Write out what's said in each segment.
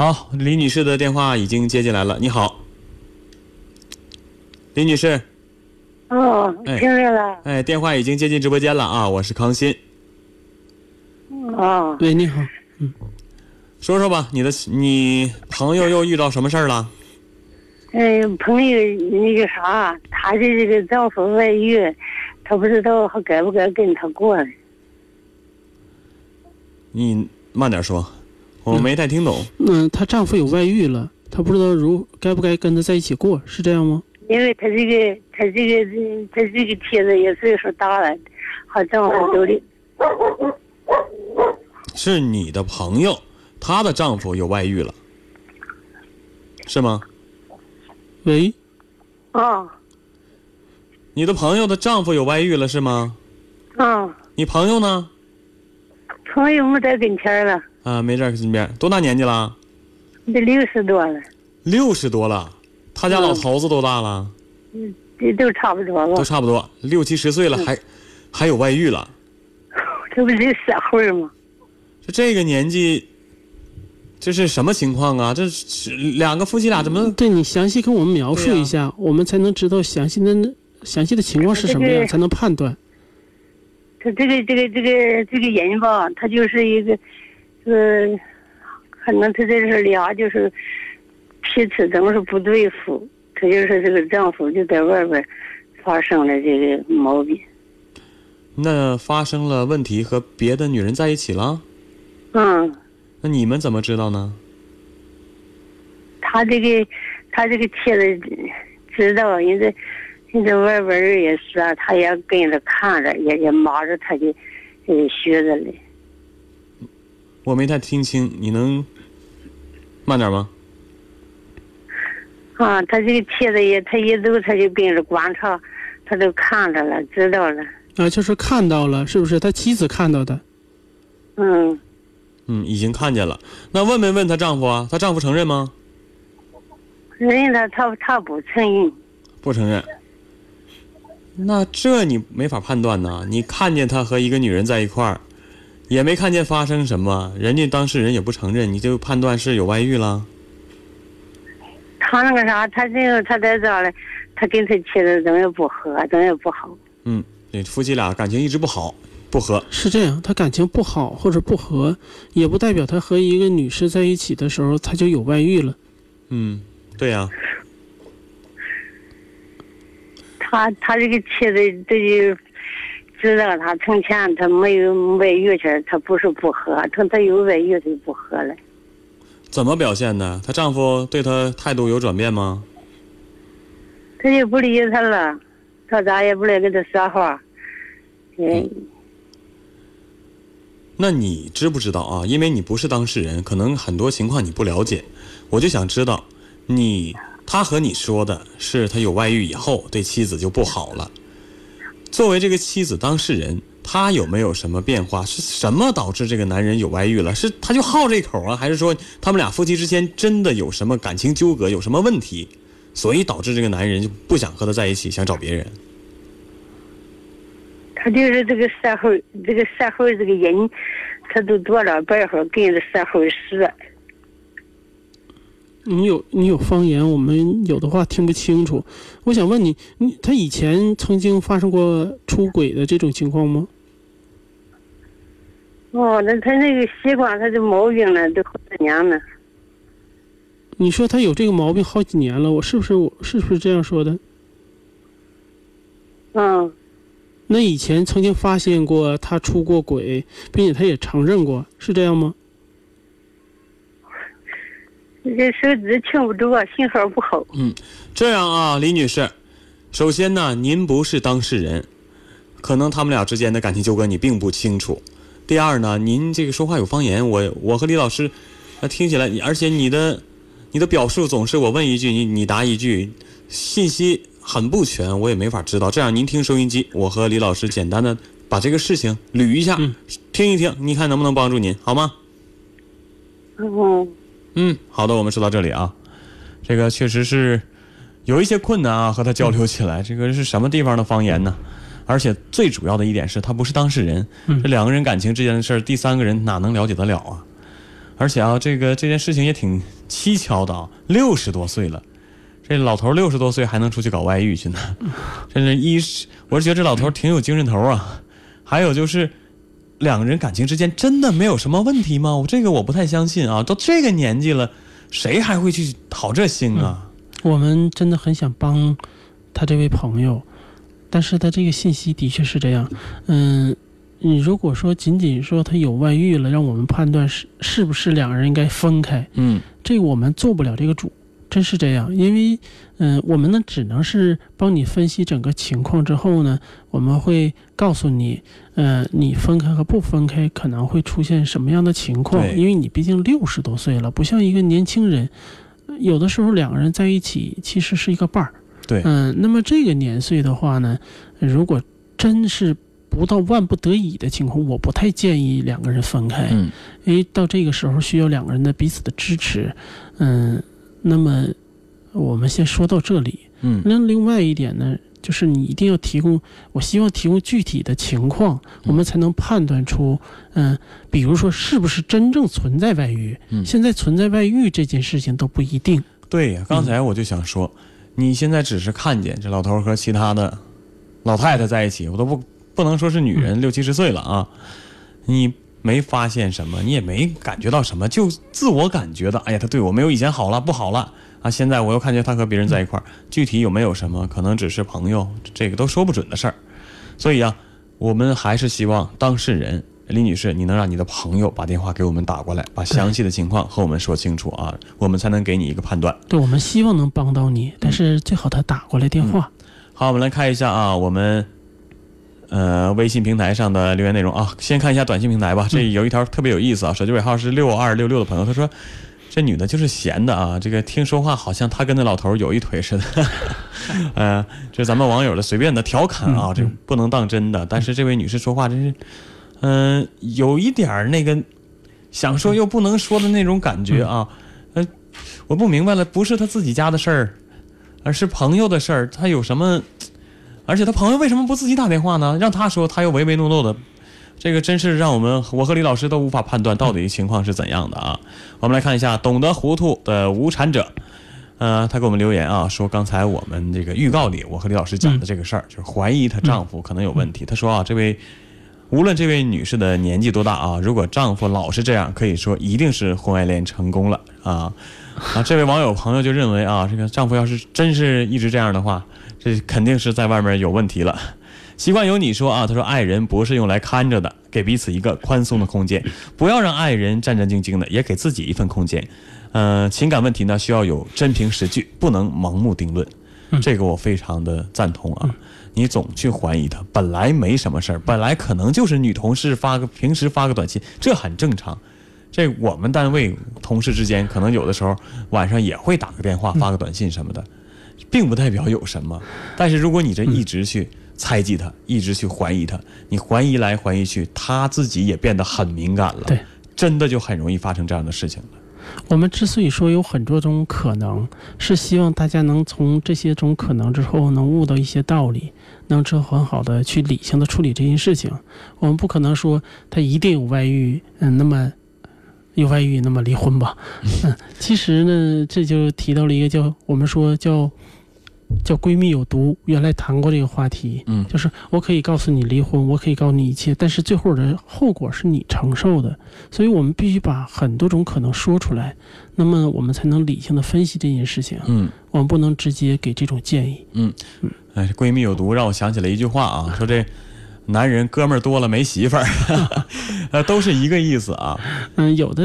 好，李女士的电话已经接进来了。你好，李女士。哦，哎听着了。哎，电话已经接进直播间了啊！我是康欣，哦，喂，你好，说说吧，你的你朋友又遇到什么事儿了？哎，朋友那个啥，她的这个丈夫外遇，她不知道还该不该跟他过。你慢点说，我没太听懂。嗯，她丈夫有外遇了，她不知道如该不该跟他在一起过，是这样吗？因为她这个，她这个，她这个妻子也岁数大了，好丈夫都离。是你的朋友，她的丈夫有外遇了，是吗？喂，啊你的朋友的丈夫有外遇了是吗？啊，你朋友呢？朋友没在跟前了，啊，没在身边，多大年纪了？得六十多了，六十多了。他家老头子多大了？嗯这都差不多都？差不多六七十岁了，还还有外遇了。这不是社会吗？就这个年纪，这是什么情况啊？这是两个夫妻俩怎么？对你详细跟我们描述一下，我们才能知道详细的详细的情况是什么样，这个才能判断。他这个这个这个这个人吧，他就是一个，呃，可能他这是俩就是彼此总是不对付，他就是这个丈夫就在外边发生了这个毛病。那发生了问题和别的女人在一起了？嗯，那你们怎么知道呢？他这个他这个妻子知道，人家人家外边人也是啊，他也跟着看着，也也忙着他的呃学着嘞。我没太听清，你能慢点吗？啊，他这个妻子也，他一走他就跟着观察，他都看着了，知道了。啊，就是看到了，是不是他妻子看到的？嗯，嗯，已经看见了。那问没问她丈夫啊？她丈夫承认吗？人家他他不承认，不承认。那这你没法判断呢。你看见他和一个女人在一块儿，也没看见发生什么，人家当事人也不承认，你就判断是有外遇了。他那个啥，他这个他在这儿嘞，他跟他妻子怎么也不和，怎么也不好。嗯，对夫妻俩感情一直不好，不和。是这样，他感情不好或者不和，也不代表他和一个女士在一起的时候他就有外遇了。嗯，对呀、他他这个妻子这就知道他从前他没有外遇去，他不是不喝，他他有外遇他就不喝了。怎么表现的？她丈夫对她态度有转变吗？他就不理他了，他咋也不来跟他说话。嗯，那你知不知道啊？因为你不是当事人，可能很多情况你不了解。我就想知道，你他和你说的是他有外遇以后对妻子就不好了。作为这个妻子当事人，他有没有什么变化？是什么导致这个男人有外遇了？是他就好这口啊，还是说他们俩夫妻之间真的有什么感情纠葛，有什么问题，所以导致这个男人就不想和他在一起，想找别人？他就是这个社会，这个社会这个人，他都多了白话跟着社会使。你有你有方言，我们有的话听不清楚。我想问你，你他以前曾经发生过出轨的这种情况吗？哦，那他那个习惯，他这毛病了，都好几年了。你说他有这个毛病好几年了，我是不是我是不是这样说的？嗯，那以前曾经发现过他出过轨，并且他也承认过，是这样吗？这手指听不着啊，信号不好。嗯这样啊，李女士，首先呢，您不是当事人，可能他们俩之间的感情纠葛你并不清楚。第二呢，您这个说话有方言，我我和李老师，那听起来，而且你的你的表述总是我问一句你你答一句，信息很不全，我也没法知道。这样您听收音机，我和李老师简单的把这个事情捋一下，嗯听一听，你看能不能帮助您，好吗？嗯，嗯，好的，我们说到这里啊，这个确实是有一些困难啊，和他交流起来，这个是什么地方的方言呢？而且最主要的一点是他不是当事人，嗯。这两个人感情之间的事儿，第三个人哪能了解得了啊？而且啊，这个这件事情也挺蹊跷的啊，六十多岁了，这老头六十多岁还能出去搞外遇去呢，真是一是我是觉得这老头挺有精神头啊，还有就是两个人感情之间真的没有什么问题吗？我这个我不太相信啊，都这个年纪了，谁还会去讨这心啊？我们真的很想帮他这位朋友，但是他这个信息的确是这样。嗯，你如果说仅仅说他有外遇了，让我们判断是是不是两个人应该分开，嗯这个我们做不了这个主，真是这样。因为，嗯、我们呢只能是帮你分析整个情况之后呢，我们会告诉你，呃，你分开和不分开可能会出现什么样的情况。对因为你毕竟六十多岁了，不像一个年轻人，有的时候两个人在一起其实是一个伴儿。对嗯、那么这个年岁的话呢，如果真是不到万不得已的情况，我不太建议两个人分开。嗯因为到这个时候需要两个人的彼此的支持，嗯，那么我们先说到这里。嗯那另外一点呢，就是你一定要提供，我希望提供具体的情况，我们才能判断出，嗯、比如说是不是真正存在外遇。嗯现在存在外遇这件事情都不一定。对呀，刚才我就想说，你现在只是看见这老头和其他的老太太在一起，我都不不能说是女人，六七十岁了啊，你没发现什么，你也没感觉到什么，就自我感觉到，哎呀，他对我没有以前好了，不好了啊，现在我又看见他和别人在一块儿，具体有没有什么，可能只是朋友，这个都说不准的事儿。所以啊，我们还是希望当事人李女士，你能让你的朋友把电话给我们打过来，把详细的情况和我们说清楚啊，我们才能给你一个判断。对，我们希望能帮到你，但是最好他打过来电话。好，我们来看一下啊，我们呃微信平台上的留言内容啊，先看一下短信平台吧。这有一条特别有意思啊，手机尾号是六二六六的朋友，他说这女的就是闲的啊，这个听说话好像她跟那老头有一腿似的。呃，这咱们网友的随便的调侃啊，这不能当真的。但是这位女士说话真是，嗯、有一点儿那个想说又不能说的那种感觉啊。呃，我不明白了，不是她自己家的事儿。而是朋友的事儿，她有什么？而且他朋友为什么不自己打电话呢？让他说，他又唯唯诺诺的，这个真是让我们我和李老师都无法判断到底情况是怎样的啊！我们来看一下懂得糊涂的无产者，呃，他给我们留言啊，说刚才我们这个预告里，我和李老师讲的这个事儿，就是怀疑她丈夫可能有问题。他说啊，这位无论这位女士的年纪多大啊，如果丈夫老是这样，可以说一定是婚外恋成功了啊。啊，这位网友朋友就认为啊，这个丈夫要是真是一直这样的话，这肯定是在外面有问题了。习惯有你说啊，他说爱人不是用来看着的，给彼此一个宽松的空间，不要让爱人战战兢兢的，也给自己一份空间。呃，情感问题呢需要有真凭实据，不能盲目定论。这个我非常的赞同啊。你总去怀疑他，本来没什么事儿，本来可能就是女同事发个平时发个短信，这很正常。这我们单位同事之间，可能有的时候晚上也会打个电话、发个短信什么的，并不代表有什么。但是如果你这一直去猜忌他，一直去怀疑他，你怀疑来怀疑去，他自己也变得很敏感了。对，真的就很容易发生这样的事情了。我们之所以说有很多种可能，是希望大家能从这些种可能之后能悟到一些道理，能之后很好的去理性的处理这件事情。我们不可能说他一定有外遇，嗯，那么有外遇，那么离婚吧。嗯，其实呢，这就提到了一个叫我们说叫叫闺蜜有毒。原来谈过这个话题，嗯就是我可以告诉你离婚，我可以告诉你一切，但是最后的后果是你承受的。所以我们必须把很多种可能说出来，那么我们才能理性的分析这件事情。嗯。我们不能直接给这种建议。嗯哎，这闺蜜有毒，让我想起了一句话啊，说这男人哥们儿多了没媳妇儿，呃，都是一个意思啊。嗯，有的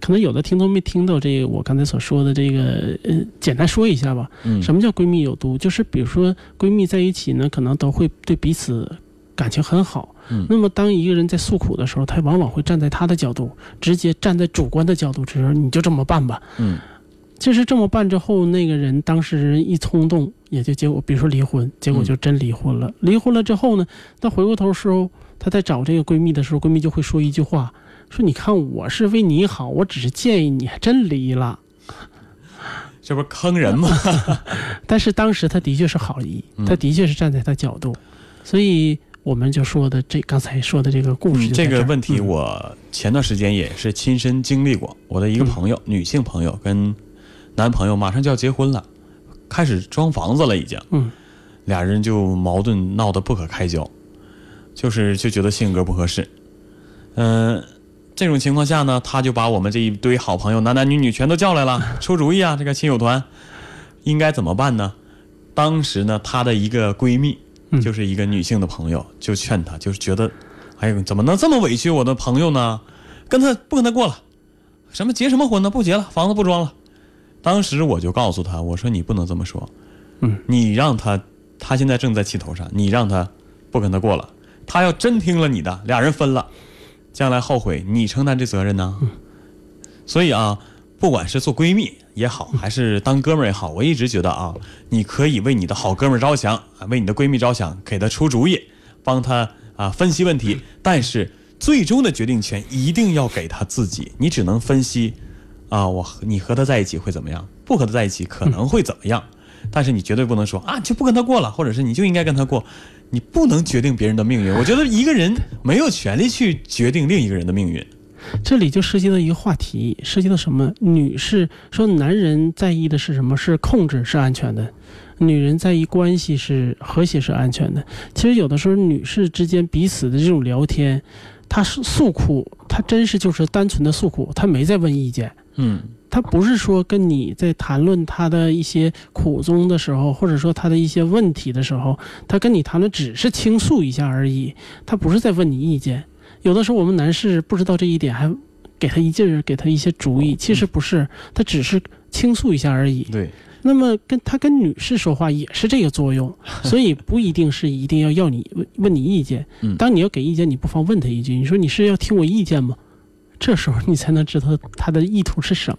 可能有的听众没听到这个我刚才所说的这个，呃，简单说一下吧。嗯什么叫闺蜜有毒？就是比如说闺蜜在一起呢，可能都会对彼此感情很好。嗯那么当一个人在诉苦的时候，他往往会站在他的角度，直接站在主观的角度，只说你就这么办吧。嗯其实这么办之后，那个人当事人一冲动，也就结果，比如说离婚，结果就真离婚了。离婚了之后呢，他回过头时候，他在找这个闺蜜的时候，闺蜜就会说一句话，说：“你看我是为你好，我只是建议你，还真离了。这不是坑人吗？” 但是当时他的确是好意，嗯他的确是站在他角度，所以我们就说的这刚才说的这个故事这个问题嗯我前段时间也是亲身经历过。我的一个嗯朋友，女性朋友跟男朋友马上就要结婚了，开始装房子了，已经。嗯俩人就矛盾闹得不可开交，就是就觉得性格不合适。嗯、这种情况下呢，他就把我们这一堆好朋友，男男女女全都叫来了，出主意啊！这个亲友团应该怎么办呢？当时呢，她的一个闺蜜，嗯就是一个女性的朋友，就劝她，就是觉得，哎呦，怎么能这么委屈我的朋友呢？跟他不跟他过了，什么结什么婚呢？不结了，房子不装了。当时我就告诉他，我说你不能这么说，嗯，你让他，他现在正在气头上，你让他不跟他过了，他要真听了你的，俩人分了，将来后悔，你承担这责任呢？所以啊，不管是做闺蜜也好，还是当哥们儿也好，我一直觉得啊，你可以为你的好哥们儿着想，啊，为你的闺蜜着想，给她出主意，帮她啊分析问题，但是最终的决定权一定要给他自己，你只能分析啊，我和你和他在一起会怎么样，不和他在一起可能会怎么样，但是你绝对不能说啊，就不跟他过了，或者是你就应该跟他过，你不能决定别人的命运。我觉得一个人没有权利去决定另一个人的命运。这里就涉及到一个话题，涉及到什么？女士说，男人在意的是什么？是控制，是安全的；女人在意关系是和谐，是安全的。其实有的时候，女士之间彼此的这种聊天，她是诉苦，她真是就是单纯的诉苦，她没在问意见。嗯他不是说跟你在谈论他的一些苦衷的时候，或者说他的一些问题的时候，他跟你谈论只是倾诉一下而已，他不是在问你意见。有的时候我们男士不知道这一点，还给他一劲儿，给他一些主意，其实不是，他只是倾诉一下而已。对，那么跟他跟女士说话也是这个作用，所以不一定是一定要要你问问你意见嗯。当你要给意见，你不妨问他一句，你说你是要听我意见吗？这时候你才能知道他的意图是什么。